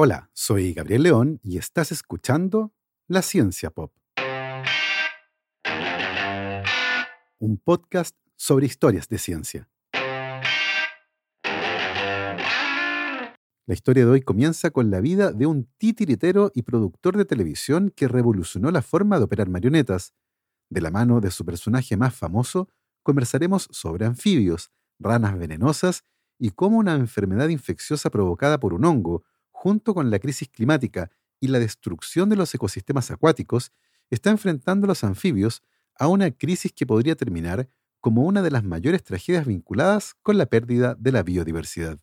Hola, soy Gabriel León y estás escuchando La Ciencia Pop. Un podcast sobre historias de ciencia. La historia de hoy comienza con la vida de un titiritero y productor de televisión que revolucionó la forma de operar marionetas. De la mano de su personaje más famoso, conversaremos sobre anfibios, ranas venenosas y cómo una enfermedad infecciosa provocada por un hongo, junto con la crisis climática y la destrucción de los ecosistemas acuáticos, está enfrentando a los anfibios a una crisis que podría terminar como una de las mayores tragedias vinculadas con la pérdida de la biodiversidad.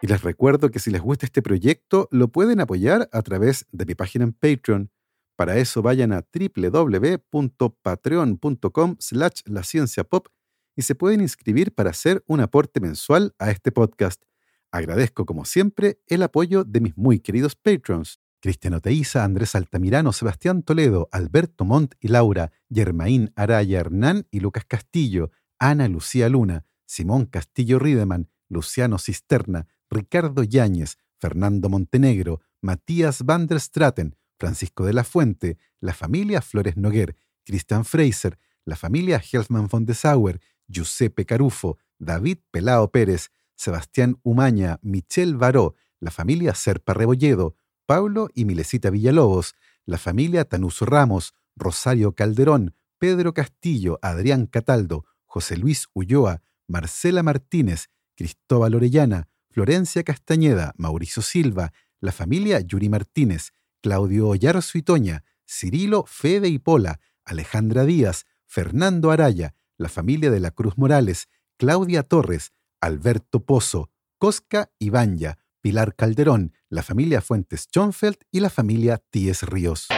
Y les recuerdo que si les gusta este proyecto, lo pueden apoyar a través de mi página en Patreon. Para eso vayan a www.patreon.com slash la pop y se pueden inscribir para hacer un aporte mensual a este podcast. Agradezco, como siempre, el apoyo de mis muy queridos patrons. Cristiano Teiza, Andrés Altamirano, Sebastián Toledo, Alberto Montt y Laura, Germaín Araya Hernán y Lucas Castillo, Ana Lucía Luna, Simón Castillo Riedemann, Luciano Cisterna, Ricardo Yáñez, Fernando Montenegro, Matías van der Straten, Francisco de la Fuente, la familia Flores Noguer, Christian Fraser, la familia Helfman von de Sauer, Giuseppe Carufo, David Pelao Pérez, Sebastián Umaña, Michel Baró, la familia Serpa Rebolledo, Pablo y Milesita Villalobos, la familia Tanuso Ramos, Rosario Calderón, Pedro Castillo, Adrián Cataldo, José Luis Ulloa, Marcela Martínez, Cristóbal Orellana, Florencia Castañeda, Mauricio Silva, la familia Yuri Martínez, Claudio Ollarzo Itoña, Cirilo Fede y Pola, Alejandra Díaz, Fernando Araya, la familia de la Cruz Morales, Claudia Torres, Alberto Pozo, Cosca Ibanya, Pilar Calderón, la familia Fuentes Schonfeld y la familia Tíes Ríos.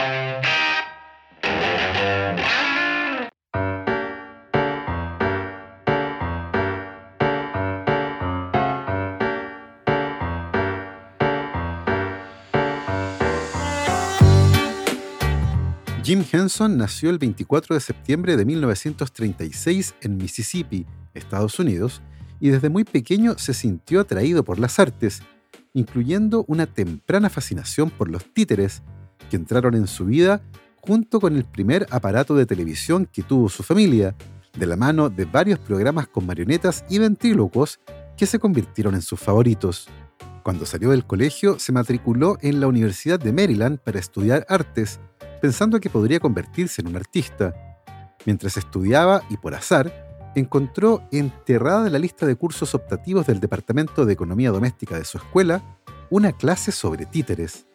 Jim Henson nació el 24 de septiembre de 1936 en Mississippi, Estados Unidos, y desde muy pequeño se sintió atraído por las artes, incluyendo una temprana fascinación por los títeres, que entraron en su vida junto con el primer aparato de televisión que tuvo su familia, de la mano de varios programas con marionetas y ventrílocos que se convirtieron en sus favoritos. Cuando salió del colegio, se matriculó en la Universidad de Maryland para estudiar artes, pensando que podría convertirse en un artista. Mientras estudiaba y por azar, encontró enterrada en la lista de cursos optativos del Departamento de Economía Doméstica de su escuela una clase sobre títeres.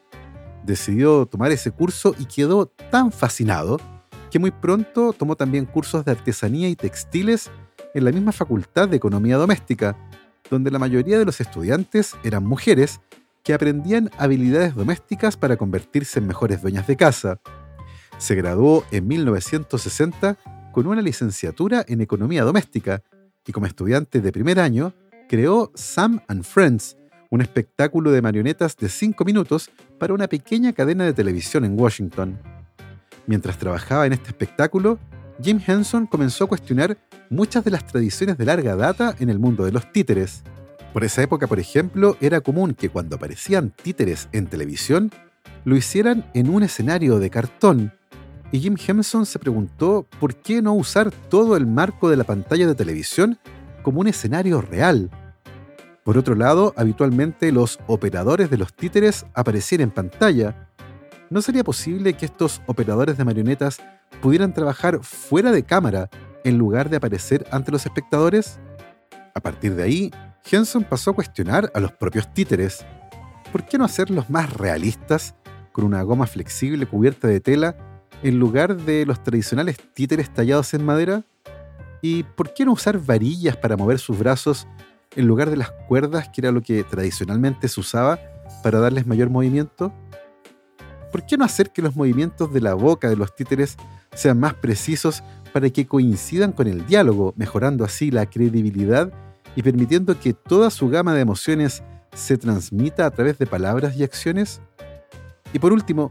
Decidió tomar ese curso y quedó tan fascinado que muy pronto tomó también cursos de artesanía y textiles en la misma Facultad de Economía Doméstica, donde la mayoría de los estudiantes eran mujeres que aprendían habilidades domésticas para convertirse en mejores dueñas de casa. Se graduó en 1960 con una licenciatura en economía doméstica y como estudiante de primer año creó Sam and Friends, un espectáculo de marionetas de cinco minutos para una pequeña cadena de televisión en Washington. Mientras trabajaba en este espectáculo, Jim Henson comenzó a cuestionar muchas de las tradiciones de larga data en el mundo de los títeres. Por esa época, por ejemplo, era común que cuando aparecían títeres en televisión, lo hicieran en un escenario de cartón. Y Jim Henson se preguntó por qué no usar todo el marco de la pantalla de televisión como un escenario real. Por otro lado, habitualmente los operadores de los títeres aparecían en pantalla. ¿No sería posible que estos operadores de marionetas pudieran trabajar fuera de cámara en lugar de aparecer ante los espectadores? A partir de ahí, Henson pasó a cuestionar a los propios títeres. ¿Por qué no hacerlos más realistas, con una goma flexible cubierta de tela, en lugar de los tradicionales títeres tallados en madera? ¿Y por qué no usar varillas para mover sus brazos en lugar de las cuerdas, que era lo que tradicionalmente se usaba para darles mayor movimiento? ¿Por qué no hacer que los movimientos de la boca de los títeres sean más precisos para que coincidan con el diálogo, mejorando así la credibilidad y permitiendo que toda su gama de emociones se transmita a través de palabras y acciones? Y por último,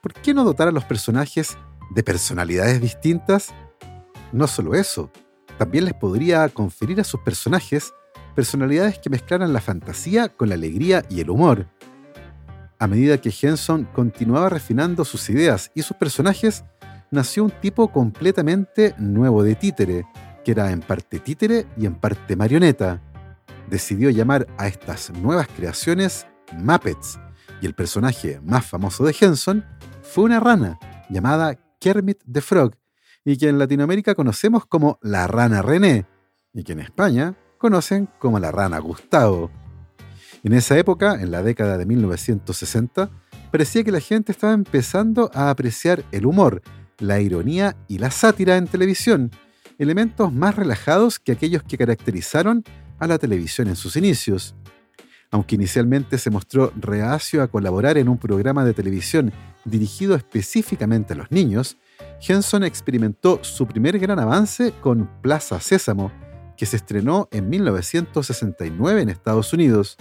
¿por qué no dotar a los personajes de personalidades distintas? No solo eso, también les podría conferir a sus personajes personalidades que mezclaran la fantasía con la alegría y el humor. A medida que Henson continuaba refinando sus ideas y sus personajes, nació un tipo completamente nuevo de títere, que era en parte títere y en parte marioneta. Decidió llamar a estas nuevas creaciones Muppets, y el personaje más famoso de Henson fue una rana llamada Kermit the Frog, y que en Latinoamérica conocemos como la rana René, y que en España conocen como la rana Gustavo. En esa época, en la década de 1960, parecía que la gente estaba empezando a apreciar el humor, la ironía y la sátira en televisión, elementos más relajados que aquellos que caracterizaron a la televisión en sus inicios. Aunque inicialmente se mostró reacio a colaborar en un programa de televisión dirigido específicamente a los niños, Henson experimentó su primer gran avance con Plaza Sésamo, que se estrenó en 1969 en Estados Unidos.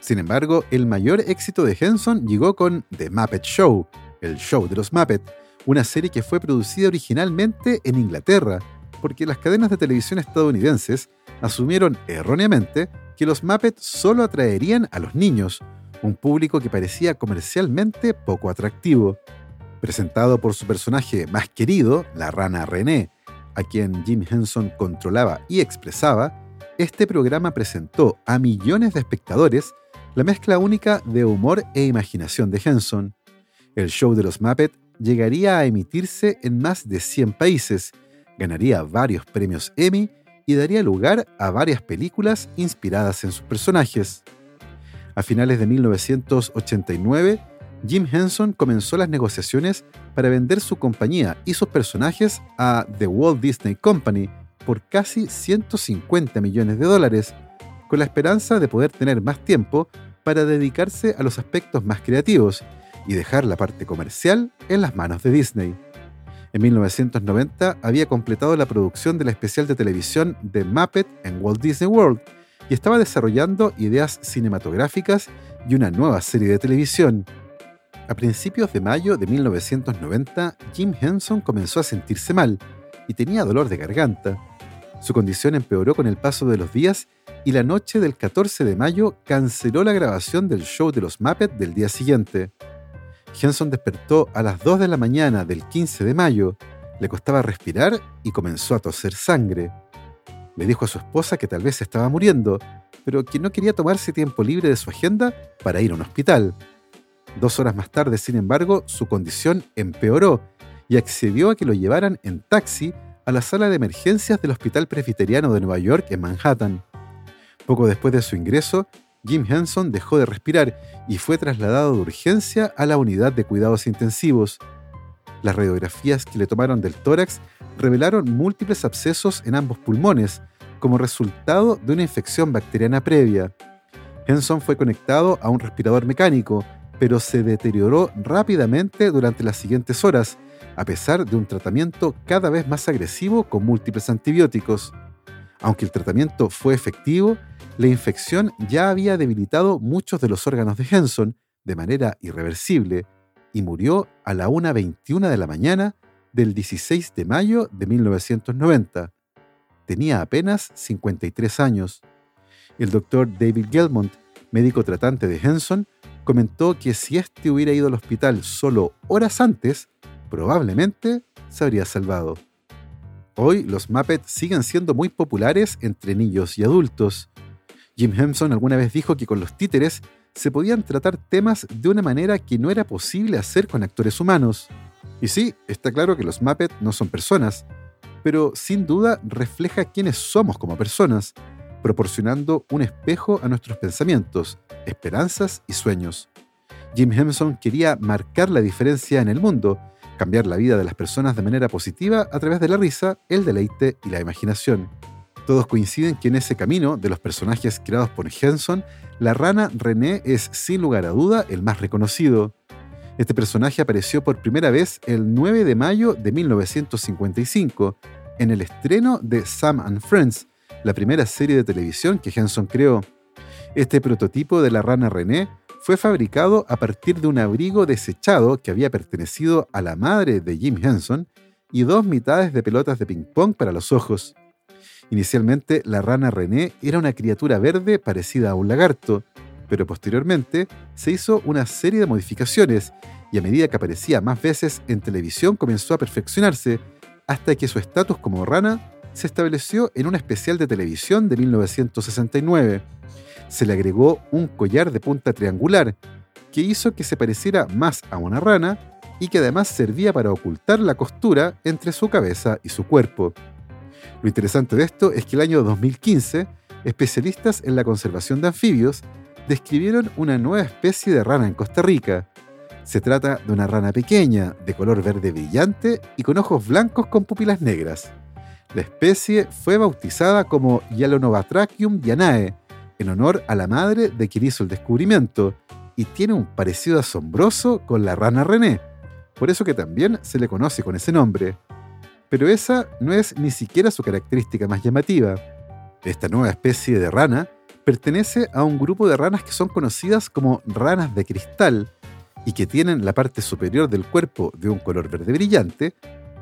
Sin embargo, el mayor éxito de Henson llegó con The Muppet Show, el show de los Muppet, una serie que fue producida originalmente en Inglaterra, porque las cadenas de televisión estadounidenses asumieron erróneamente que los Muppets solo atraerían a los niños, un público que parecía comercialmente poco atractivo. Presentado por su personaje más querido, la rana René, a quien Jim Henson controlaba y expresaba, este programa presentó a millones de espectadores la mezcla única de humor e imaginación de Henson. El show de los Muppets llegaría a emitirse en más de 100 países, ganaría varios premios Emmy y daría lugar a varias películas inspiradas en sus personajes. A finales de 1989, Jim Henson comenzó las negociaciones para vender su compañía y sus personajes a The Walt Disney Company por casi 150 millones de dólares, con la esperanza de poder tener más tiempo para dedicarse a los aspectos más creativos y dejar la parte comercial en las manos de Disney. En 1990 había completado la producción del especial de televisión de Muppet en Walt Disney World y estaba desarrollando ideas cinematográficas y una nueva serie de televisión. A principios de mayo de 1990, Jim Henson comenzó a sentirse mal y tenía dolor de garganta. Su condición empeoró con el paso de los días y la noche del 14 de mayo canceló la grabación del show de los Muppets del día siguiente. Henson despertó a las 2 de la mañana del 15 de mayo, le costaba respirar y comenzó a toser sangre. Le dijo a su esposa que tal vez estaba muriendo, pero que no quería tomarse tiempo libre de su agenda para ir a un hospital. Dos horas más tarde, sin embargo, su condición empeoró y accedió a que lo llevaran en taxi a la sala de emergencias del Hospital Presbiteriano de Nueva York en Manhattan. Poco después de su ingreso, Jim Henson dejó de respirar y fue trasladado de urgencia a la unidad de cuidados intensivos. Las radiografías que le tomaron del tórax revelaron múltiples abscesos en ambos pulmones, como resultado de una infección bacteriana previa. Henson fue conectado a un respirador mecánico, pero se deterioró rápidamente durante las siguientes horas, a pesar de un tratamiento cada vez más agresivo con múltiples antibióticos. Aunque el tratamiento fue efectivo, la infección ya había debilitado muchos de los órganos de Henson de manera irreversible y murió a la 1.21 de la mañana del 16 de mayo de 1990. Tenía apenas 53 años. El doctor David Gelmont, médico tratante de Henson, comentó que si éste hubiera ido al hospital solo horas antes, probablemente se habría salvado. Hoy los Muppets siguen siendo muy populares entre niños y adultos. Jim Henson alguna vez dijo que con los títeres se podían tratar temas de una manera que no era posible hacer con actores humanos. Y sí, está claro que los Muppets no son personas, pero sin duda refleja quiénes somos como personas, proporcionando un espejo a nuestros pensamientos, esperanzas y sueños. Jim Henson quería marcar la diferencia en el mundo, cambiar la vida de las personas de manera positiva a través de la risa, el deleite y la imaginación. Todos coinciden que en ese camino de los personajes creados por Henson, la rana René es sin lugar a duda el más reconocido. Este personaje apareció por primera vez el 9 de mayo de 1955, en el estreno de Sam and Friends, la primera serie de televisión que Henson creó. Este prototipo de la rana René fue fabricado a partir de un abrigo desechado que había pertenecido a la madre de Jim Henson y dos mitades de pelotas de ping-pong para los ojos. Inicialmente, la rana René era una criatura verde parecida a un lagarto, pero posteriormente se hizo una serie de modificaciones y a medida que aparecía más veces en televisión comenzó a perfeccionarse hasta que su estatus como rana se estableció en un especial de televisión de 1969. Se le agregó un collar de punta triangular que hizo que se pareciera más a una rana y que además servía para ocultar la costura entre su cabeza y su cuerpo. Lo interesante de esto es que el año 2015, especialistas en la conservación de anfibios describieron una nueva especie de rana en Costa Rica. Se trata de una rana pequeña, de color verde brillante y con ojos blancos con pupilas negras. La especie fue bautizada como Yalonobatrachium dianae, en honor a la madre de quien hizo el descubrimiento, y tiene un parecido asombroso con la rana René, por eso que también se le conoce con ese nombre. Pero esa no es ni siquiera su característica más llamativa. Esta nueva especie de rana pertenece a un grupo de ranas que son conocidas como ranas de cristal y que tienen la parte superior del cuerpo de un color verde brillante,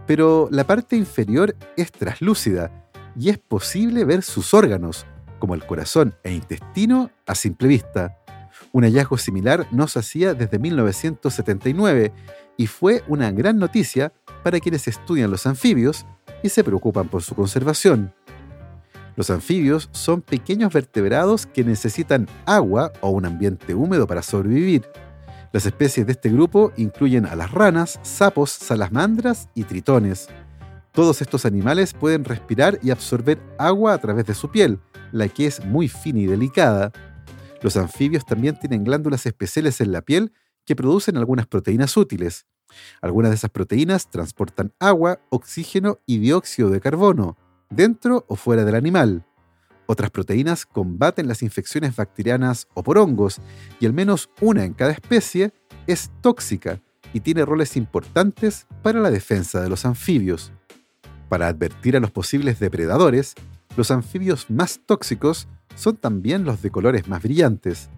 pero la parte inferior es traslúcida y es posible ver sus órganos, como el corazón e intestino, a simple vista. Un hallazgo similar no se hacía desde 1979 y fue una gran noticia para quienes estudian los anfibios y se preocupan por su conservación. Los anfibios son pequeños vertebrados que necesitan agua o un ambiente húmedo para sobrevivir. Las especies de este grupo incluyen a las ranas, sapos, salamandras y tritones. Todos estos animales pueden respirar y absorber agua a través de su piel, la que es muy fina y delicada. Los anfibios también tienen glándulas especiales en la piel que producen algunas proteínas útiles. Algunas de esas proteínas transportan agua, oxígeno y dióxido de carbono dentro o fuera del animal. Otras proteínas combaten las infecciones bacterianas o por hongos, y al menos una en cada especie es tóxica y tiene roles importantes para la defensa de los anfibios. Para advertir a los posibles depredadores, los anfibios más tóxicos son también los de colores más brillantes.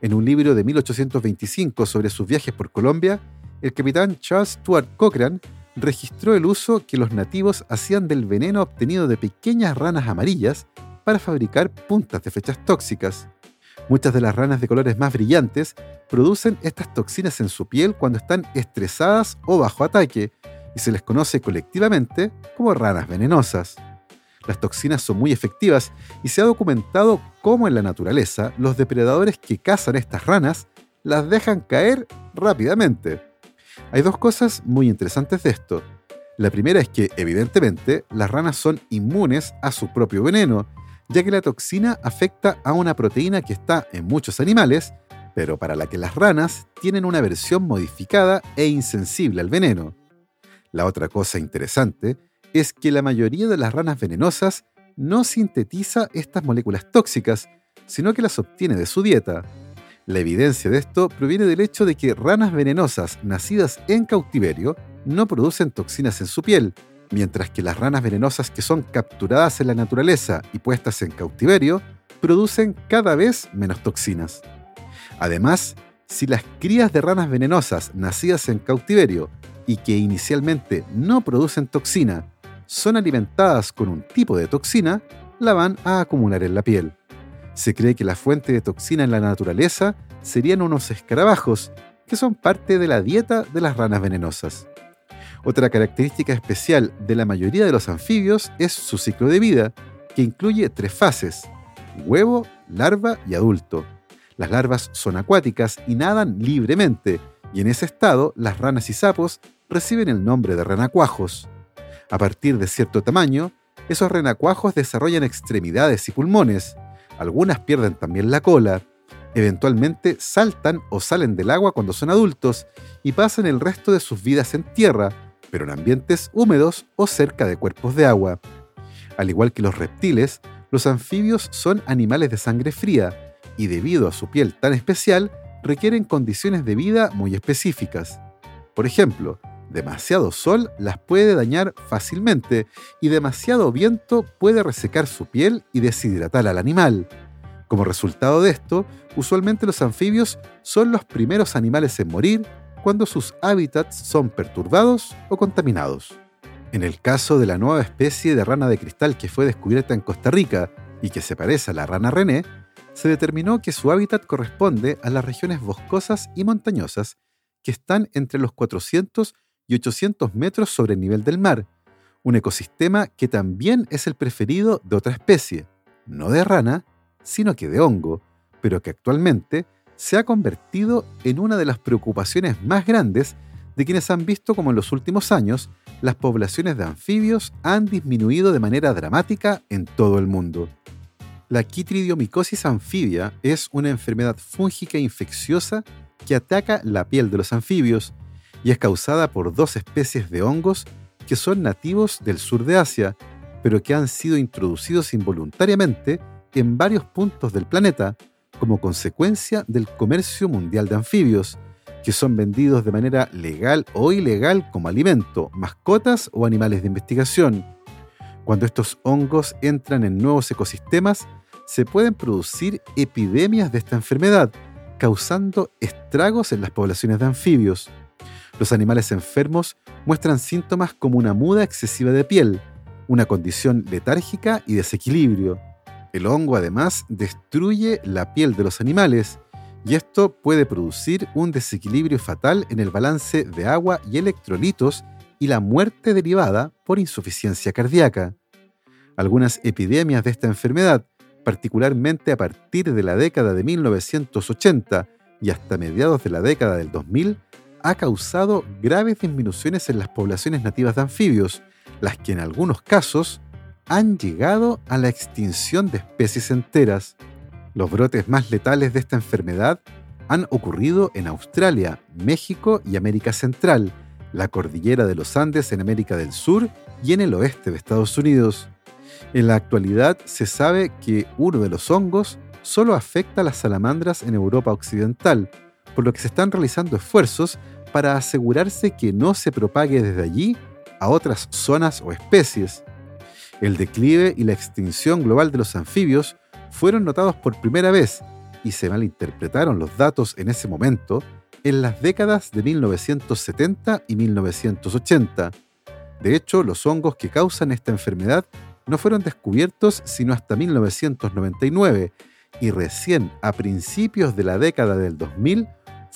En un libro de 1825 sobre sus viajes por Colombia, el capitán Charles Stuart Cochrane registró el uso que los nativos hacían del veneno obtenido de pequeñas ranas amarillas para fabricar puntas de flechas tóxicas. Muchas de las ranas de colores más brillantes producen estas toxinas en su piel cuando están estresadas o bajo ataque, y se les conoce colectivamente como ranas venenosas. Las toxinas son muy efectivas y se ha documentado cómo en la naturaleza los depredadores que cazan estas ranas las dejan caer rápidamente. Hay dos cosas muy interesantes de esto. La primera es que, evidentemente, las ranas son inmunes a su propio veneno, ya que la toxina afecta a una proteína que está en muchos animales, pero para la que las ranas tienen una versión modificada e insensible al veneno. La otra cosa interesante es que la mayoría de las ranas venenosas no sintetiza estas moléculas tóxicas, sino que las obtiene de su dieta. La evidencia de esto proviene del hecho de que ranas venenosas nacidas en cautiverio no producen toxinas en su piel, mientras que las ranas venenosas que son capturadas en la naturaleza y puestas en cautiverio producen cada vez menos toxinas. Además, si las crías de ranas venenosas nacidas en cautiverio y que inicialmente no producen toxina son alimentadas con un tipo de toxina, la van a acumular en la piel. Se cree que la fuente de toxina en la naturaleza serían unos escarabajos, que son parte de la dieta de las ranas venenosas. Otra característica especial de la mayoría de los anfibios es su ciclo de vida, que incluye tres fases, huevo, larva y adulto. Las larvas son acuáticas y nadan libremente, y en ese estado las ranas y sapos reciben el nombre de renacuajos. A partir de cierto tamaño, esos renacuajos desarrollan extremidades y pulmones, algunas pierden también la cola. Eventualmente saltan o salen del agua cuando son adultos y pasan el resto de sus vidas en tierra, pero en ambientes húmedos o cerca de cuerpos de agua. Al igual que los reptiles, los anfibios son animales de sangre fría y debido a su piel tan especial, requieren condiciones de vida muy específicas. Por ejemplo, demasiado sol las puede dañar fácilmente y demasiado viento puede resecar su piel y deshidratar al animal. Como resultado de esto, usualmente los anfibios son los primeros animales en morir cuando sus hábitats son perturbados o contaminados. En el caso de la nueva especie de rana de cristal que fue descubierta en Costa Rica y que se parece a la rana René, se determinó que su hábitat corresponde a las regiones boscosas y montañosas que están entre los 400 y 800 metros sobre el nivel del mar, un ecosistema que también es el preferido de otra especie, no de rana, sino que de hongo, pero que actualmente se ha convertido en una de las preocupaciones más grandes de quienes han visto como en los últimos años las poblaciones de anfibios han disminuido de manera dramática en todo el mundo. La quitridiomicosis anfibia es una enfermedad fúngica infecciosa que ataca la piel de los anfibios y es causada por dos especies de hongos que son nativos del sur de Asia, pero que han sido introducidos involuntariamente en varios puntos del planeta como consecuencia del comercio mundial de anfibios, que son vendidos de manera legal o ilegal como alimento, mascotas o animales de investigación. Cuando estos hongos entran en nuevos ecosistemas, se pueden producir epidemias de esta enfermedad, causando estragos en las poblaciones de anfibios. Los animales enfermos muestran síntomas como una muda excesiva de piel, una condición letárgica y desequilibrio. El hongo además destruye la piel de los animales y esto puede producir un desequilibrio fatal en el balance de agua y electrolitos y la muerte derivada por insuficiencia cardíaca. Algunas epidemias de esta enfermedad, particularmente a partir de la década de 1980 y hasta mediados de la década del 2000, ha causado graves disminuciones en las poblaciones nativas de anfibios, las que en algunos casos han llegado a la extinción de especies enteras. Los brotes más letales de esta enfermedad han ocurrido en Australia, México y América Central, la cordillera de los Andes en América del Sur y en el oeste de Estados Unidos. En la actualidad se sabe que uno de los hongos solo afecta a las salamandras en Europa Occidental, por lo que se están realizando esfuerzos para asegurarse que no se propague desde allí a otras zonas o especies. El declive y la extinción global de los anfibios fueron notados por primera vez y se malinterpretaron los datos en ese momento en las décadas de 1970 y 1980. De hecho, los hongos que causan esta enfermedad no fueron descubiertos sino hasta 1999 y recién a principios de la década del 2000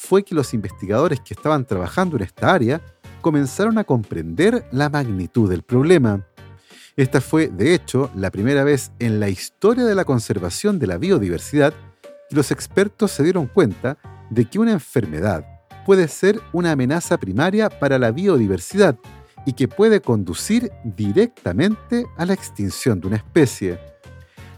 fue que los investigadores que estaban trabajando en esta área comenzaron a comprender la magnitud del problema. Esta fue, de hecho, la primera vez en la historia de la conservación de la biodiversidad que los expertos se dieron cuenta de que una enfermedad puede ser una amenaza primaria para la biodiversidad y que puede conducir directamente a la extinción de una especie.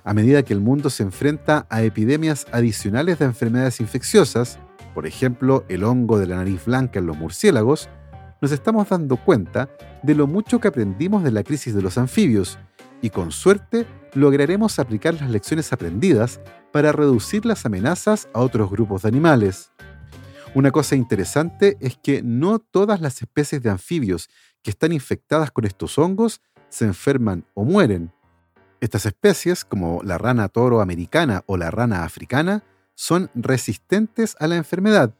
A medida que el mundo se enfrenta a epidemias adicionales de enfermedades infecciosas, por ejemplo el hongo de la nariz blanca en los murciélagos, nos estamos dando cuenta de lo mucho que aprendimos de la crisis de los anfibios y con suerte lograremos aplicar las lecciones aprendidas para reducir las amenazas a otros grupos de animales. Una cosa interesante es que no todas las especies de anfibios que están infectadas con estos hongos se enferman o mueren. Estas especies, como la rana toro americana o la rana africana, son resistentes a la enfermedad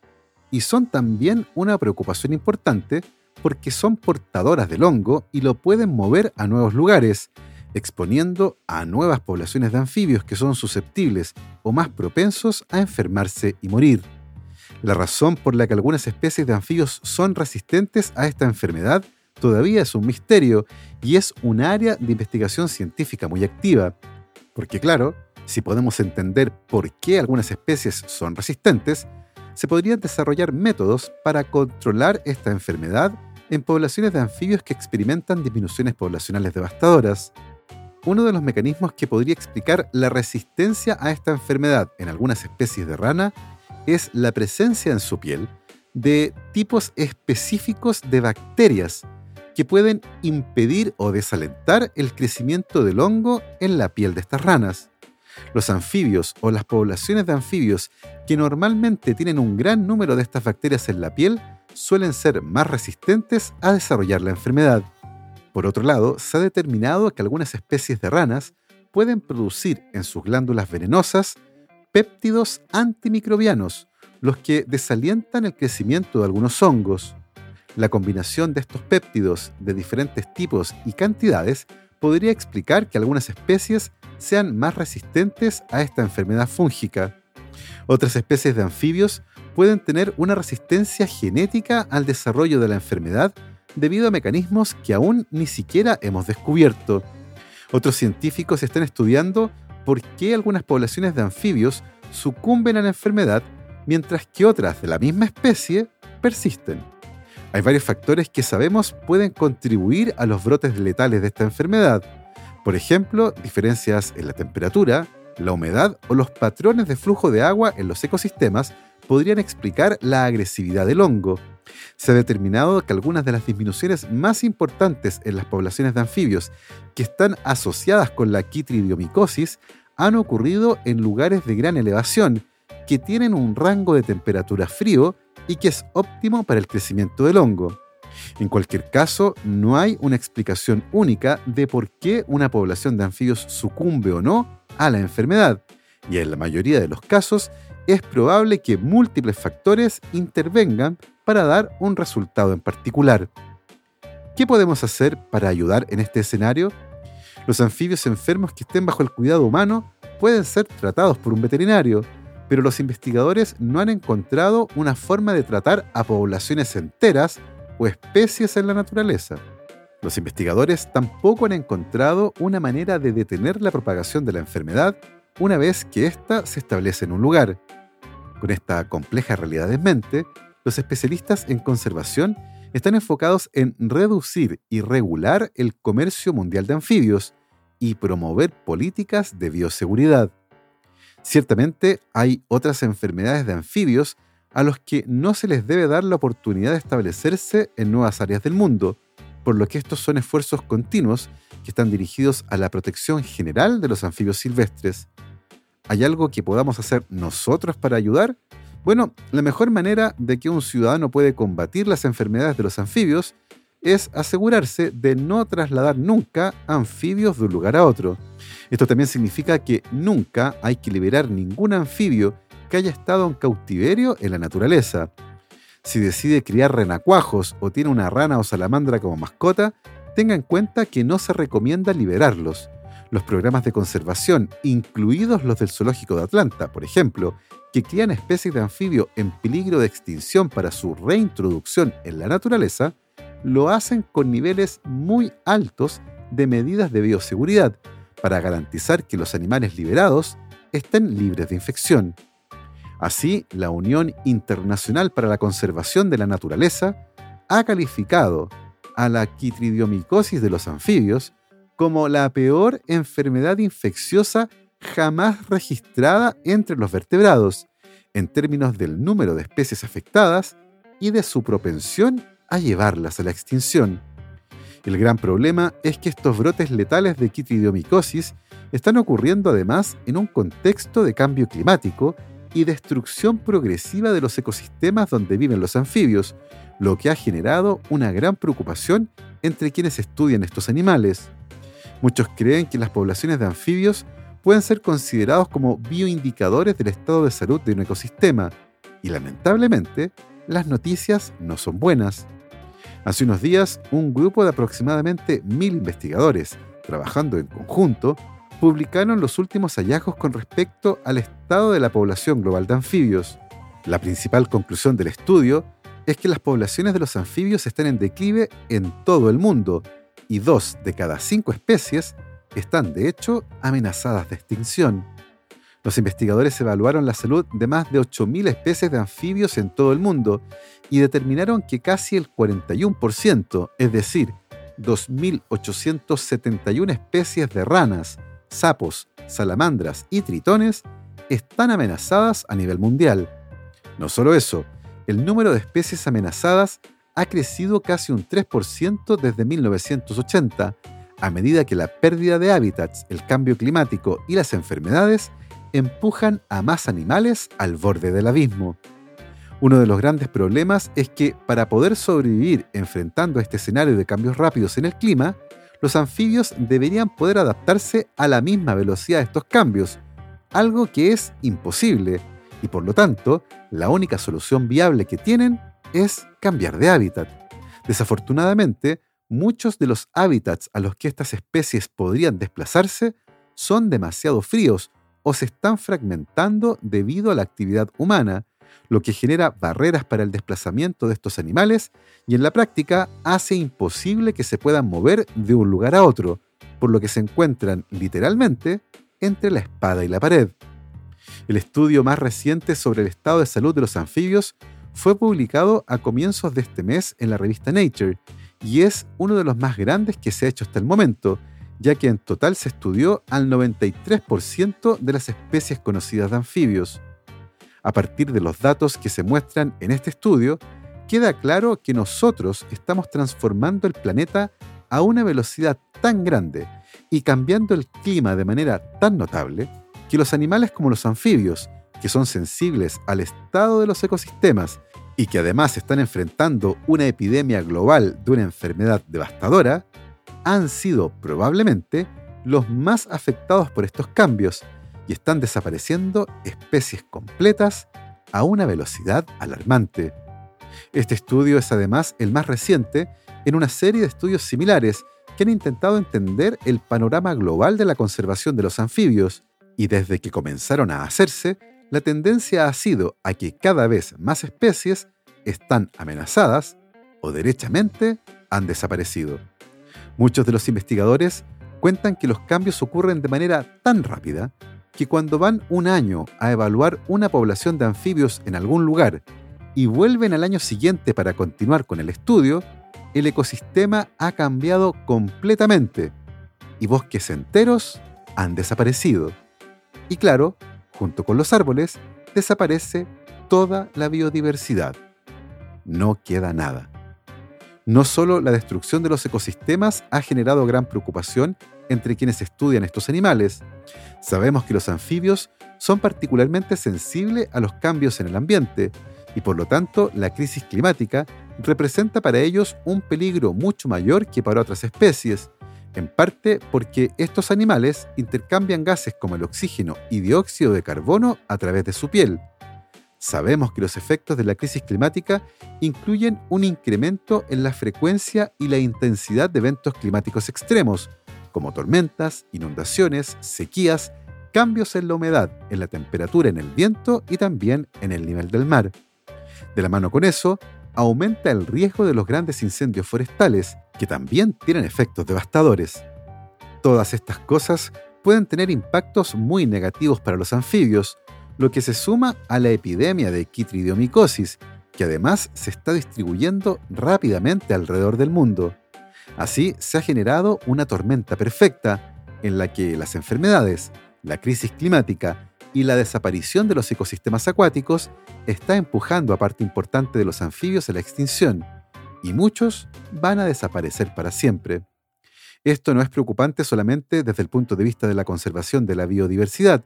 y son también una preocupación importante porque son portadoras del hongo y lo pueden mover a nuevos lugares, exponiendo a nuevas poblaciones de anfibios que son susceptibles o más propensos a enfermarse y morir. La razón por la que algunas especies de anfibios son resistentes a esta enfermedad todavía es un misterio y es un área de investigación científica muy activa. Porque claro, si podemos entender por qué algunas especies son resistentes, se podrían desarrollar métodos para controlar esta enfermedad en poblaciones de anfibios que experimentan disminuciones poblacionales devastadoras. Uno de los mecanismos que podría explicar la resistencia a esta enfermedad en algunas especies de rana es la presencia en su piel de tipos específicos de bacterias que pueden impedir o desalentar el crecimiento del hongo en la piel de estas ranas. Los anfibios o las poblaciones de anfibios que normalmente tienen un gran número de estas bacterias en la piel suelen ser más resistentes a desarrollar la enfermedad. Por otro lado, se ha determinado que algunas especies de ranas pueden producir en sus glándulas venenosas péptidos antimicrobianos, los que desalientan el crecimiento de algunos hongos. La combinación de estos péptidos de diferentes tipos y cantidades podría explicar que algunas especies sean más resistentes a esta enfermedad fúngica. Otras especies de anfibios pueden tener una resistencia genética al desarrollo de la enfermedad debido a mecanismos que aún ni siquiera hemos descubierto. Otros científicos están estudiando por qué algunas poblaciones de anfibios sucumben a la enfermedad mientras que otras de la misma especie persisten. Hay varios factores que sabemos pueden contribuir a los brotes letales de esta enfermedad. Por ejemplo, diferencias en la temperatura, la humedad o los patrones de flujo de agua en los ecosistemas podrían explicar la agresividad del hongo. Se ha determinado que algunas de las disminuciones más importantes en las poblaciones de anfibios que están asociadas con la quitridiomicosis han ocurrido en lugares de gran elevación, que tienen un rango de temperatura frío y que es óptimo para el crecimiento del hongo. En cualquier caso, no hay una explicación única de por qué una población de anfibios sucumbe o no a la enfermedad, y en la mayoría de los casos es probable que múltiples factores intervengan para dar un resultado en particular. ¿Qué podemos hacer para ayudar en este escenario? Los anfibios enfermos que estén bajo el cuidado humano pueden ser tratados por un veterinario, pero los investigadores no han encontrado una forma de tratar a poblaciones enteras o especies en la naturaleza. Los investigadores tampoco han encontrado una manera de detener la propagación de la enfermedad una vez que ésta se establece en un lugar. Con esta compleja realidad en mente, los especialistas en conservación están enfocados en reducir y regular el comercio mundial de anfibios y promover políticas de bioseguridad. Ciertamente hay otras enfermedades de anfibios a los que no se les debe dar la oportunidad de establecerse en nuevas áreas del mundo, por lo que estos son esfuerzos continuos que están dirigidos a la protección general de los anfibios silvestres. ¿Hay algo que podamos hacer nosotros para ayudar? Bueno, la mejor manera de que un ciudadano puede combatir las enfermedades de los anfibios es asegurarse de no trasladar nunca anfibios de un lugar a otro. Esto también significa que nunca hay que liberar ningún anfibio que haya estado en cautiverio en la naturaleza. Si decide criar renacuajos o tiene una rana o salamandra como mascota, tenga en cuenta que no se recomienda liberarlos. Los programas de conservación, incluidos los del Zoológico de Atlanta, por ejemplo, que crían especies de anfibio en peligro de extinción para su reintroducción en la naturaleza, lo hacen con niveles muy altos de medidas de bioseguridad para garantizar que los animales liberados estén libres de infección. Así, la Unión Internacional para la Conservación de la Naturaleza ha calificado a la quitridiomicosis de los anfibios como la peor enfermedad infecciosa jamás registrada entre los vertebrados, en términos del número de especies afectadas y de su propensión a llevarlas a la extinción. El gran problema es que estos brotes letales de quitridiomicosis están ocurriendo además en un contexto de cambio climático y destrucción progresiva de los ecosistemas donde viven los anfibios, lo que ha generado una gran preocupación entre quienes estudian estos animales. Muchos creen que las poblaciones de anfibios pueden ser considerados como bioindicadores del estado de salud de un ecosistema, y lamentablemente, las noticias no son buenas. Hace unos días, un grupo de aproximadamente mil investigadores, trabajando en conjunto, publicaron los últimos hallazgos con respecto al estado de la población global de anfibios. La principal conclusión del estudio es que las poblaciones de los anfibios están en declive en todo el mundo y dos de cada cinco especies están, de hecho, amenazadas de extinción. Los investigadores evaluaron la salud de más de 8.000 especies de anfibios en todo el mundo y determinaron que casi el 41%, es decir, 2.871 especies de ranas, sapos, salamandras y tritones, están amenazadas a nivel mundial. No solo eso, el número de especies amenazadas ha crecido casi un 3% desde 1980, a medida que la pérdida de hábitats, el cambio climático y las enfermedades empujan a más animales al borde del abismo. Uno de los grandes problemas es que para poder sobrevivir enfrentando este escenario de cambios rápidos en el clima, los anfibios deberían poder adaptarse a la misma velocidad de estos cambios, algo que es imposible, y por lo tanto, la única solución viable que tienen es cambiar de hábitat. Desafortunadamente, muchos de los hábitats a los que estas especies podrían desplazarse son demasiado fríos o se están fragmentando debido a la actividad humana, lo que genera barreras para el desplazamiento de estos animales y en la práctica hace imposible que se puedan mover de un lugar a otro, por lo que se encuentran literalmente entre la espada y la pared. El estudio más reciente sobre el estado de salud de los anfibios fue publicado a comienzos de este mes en la revista Nature y es uno de los más grandes que se ha hecho hasta el momento, ya que en total se estudió al 93% de las especies conocidas de anfibios. A partir de los datos que se muestran en este estudio, queda claro que nosotros estamos transformando el planeta a una velocidad tan grande y cambiando el clima de manera tan notable que los animales como los anfibios, que son sensibles al estado de los ecosistemas y que además están enfrentando una epidemia global de una enfermedad devastadora, han sido probablemente los más afectados por estos cambios y están desapareciendo especies completas a una velocidad alarmante. Este estudio es además el más reciente en una serie de estudios similares que han intentado entender el panorama global de la conservación de los anfibios, y desde que comenzaron a hacerse, la tendencia ha sido a que cada vez más especies están amenazadas o derechamente han desaparecido. Muchos de los investigadores cuentan que los cambios ocurren de manera tan rápida que cuando van un año a evaluar una población de anfibios en algún lugar y vuelven al año siguiente para continuar con el estudio, el ecosistema ha cambiado completamente y bosques enteros han desaparecido. Y claro, junto con los árboles, desaparece toda la biodiversidad. No queda nada. No solo la destrucción de los ecosistemas ha generado gran preocupación entre quienes estudian estos animales. Sabemos que los anfibios son particularmente sensibles a los cambios en el ambiente y por lo tanto la crisis climática representa para ellos un peligro mucho mayor que para otras especies, en parte porque estos animales intercambian gases como el oxígeno y dióxido de carbono a través de su piel. Sabemos que los efectos de la crisis climática incluyen un incremento en la frecuencia y la intensidad de eventos climáticos extremos, como tormentas, inundaciones, sequías, cambios en la humedad, en la temperatura, en el viento y también en el nivel del mar. De la mano con eso, aumenta el riesgo de los grandes incendios forestales, que también tienen efectos devastadores. Todas estas cosas pueden tener impactos muy negativos para los anfibios, lo que se suma a la epidemia de quitridiomicosis, que además se está distribuyendo rápidamente alrededor del mundo. Así se ha generado una tormenta perfecta en la que las enfermedades, la crisis climática y la desaparición de los ecosistemas acuáticos está empujando a parte importante de los anfibios a la extinción, y muchos van a desaparecer para siempre. Esto no es preocupante solamente desde el punto de vista de la conservación de la biodiversidad,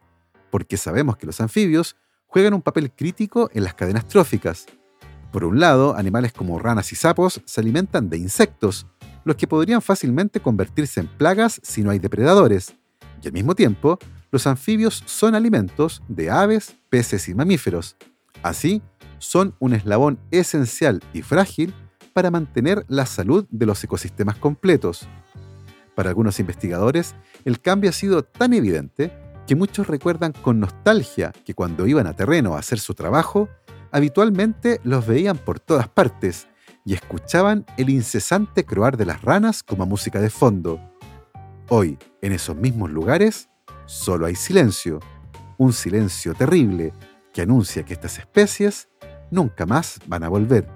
porque sabemos que los anfibios juegan un papel crítico en las cadenas tróficas. Por un lado, animales como ranas y sapos se alimentan de insectos, los que podrían fácilmente convertirse en plagas si no hay depredadores, y al mismo tiempo, los anfibios son alimentos de aves, peces y mamíferos. Así, son un eslabón esencial y frágil para mantener la salud de los ecosistemas completos. Para algunos investigadores, el cambio ha sido tan evidente que muchos recuerdan con nostalgia que cuando iban a terreno a hacer su trabajo, habitualmente los veían por todas partes y escuchaban el incesante croar de las ranas como música de fondo. Hoy, en esos mismos lugares, solo hay silencio, un silencio terrible que anuncia que estas especies nunca más van a volver.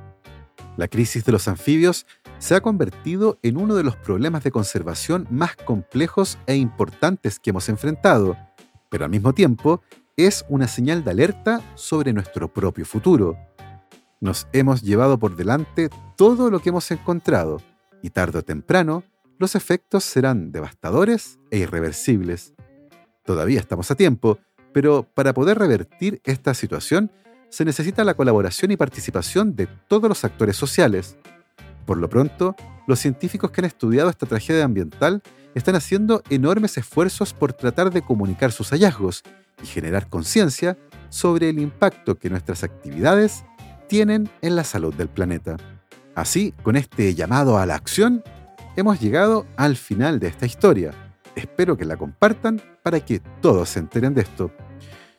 La crisis de los anfibios se ha convertido en uno de los problemas de conservación más complejos e importantes que hemos enfrentado, pero al mismo tiempo es una señal de alerta sobre nuestro propio futuro nos hemos llevado por delante todo lo que hemos encontrado y tarde o temprano los efectos serán devastadores e irreversibles. Todavía estamos a tiempo, pero para poder revertir esta situación se necesita la colaboración y participación de todos los actores sociales. Por lo pronto, los científicos que han estudiado esta tragedia ambiental están haciendo enormes esfuerzos por tratar de comunicar sus hallazgos y generar conciencia sobre el impacto que nuestras actividades tienen en la salud del planeta. Así, con este llamado a la acción, hemos llegado al final de esta historia. Espero que la compartan para que todos se enteren de esto.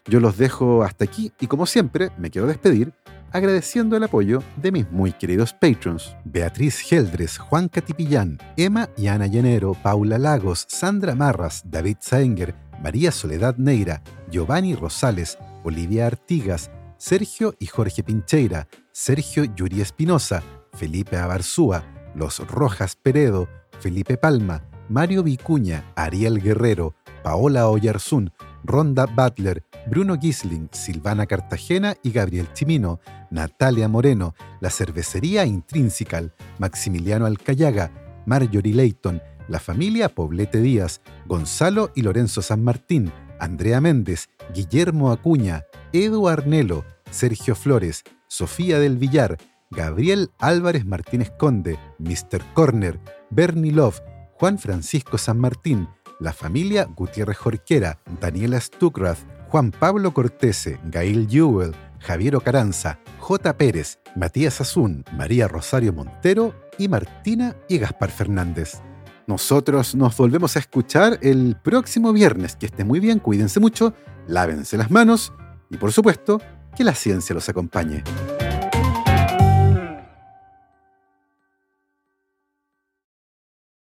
Yo los dejo hasta aquí y como siempre me quiero despedir agradeciendo el apoyo de mis muy queridos patrons, Beatriz Geldres, Juan Catipillán, Emma y Ana Llenero, Paula Lagos, Sandra Marras, David Saenger, María Soledad Neira, Giovanni Rosales, Olivia Artigas, Sergio y Jorge Pincheira, Sergio Yuri Espinosa, Felipe Abarzúa, Los Rojas Peredo, Felipe Palma, Mario Vicuña, Ariel Guerrero, Paola Oyarzún, Ronda Butler, Bruno Gisling, Silvana Cartagena y Gabriel Chimino, Natalia Moreno, La Cervecería Intrinsical, Maximiliano Alcayaga, Marjorie Leighton, la familia Poblete Díaz, Gonzalo y Lorenzo San Martín, Andrea Méndez, Guillermo Acuña, Edu Arnelo, Sergio Flores, Sofía del Villar, Gabriel Álvarez Martínez Conde, Mr. Corner, Bernie Love, Juan Francisco San Martín, la familia Gutiérrez Jorquera, Daniela Stuckrath, Juan Pablo Cortese, Gail Jewell, Javier Ocaranza, J. Pérez, Matías Azún, María Rosario Montero y Martina y Gaspar Fernández. Nosotros nos volvemos a escuchar el próximo viernes. Que esté muy bien, cuídense mucho, lávense las manos y por supuesto, que la ciencia los acompañe.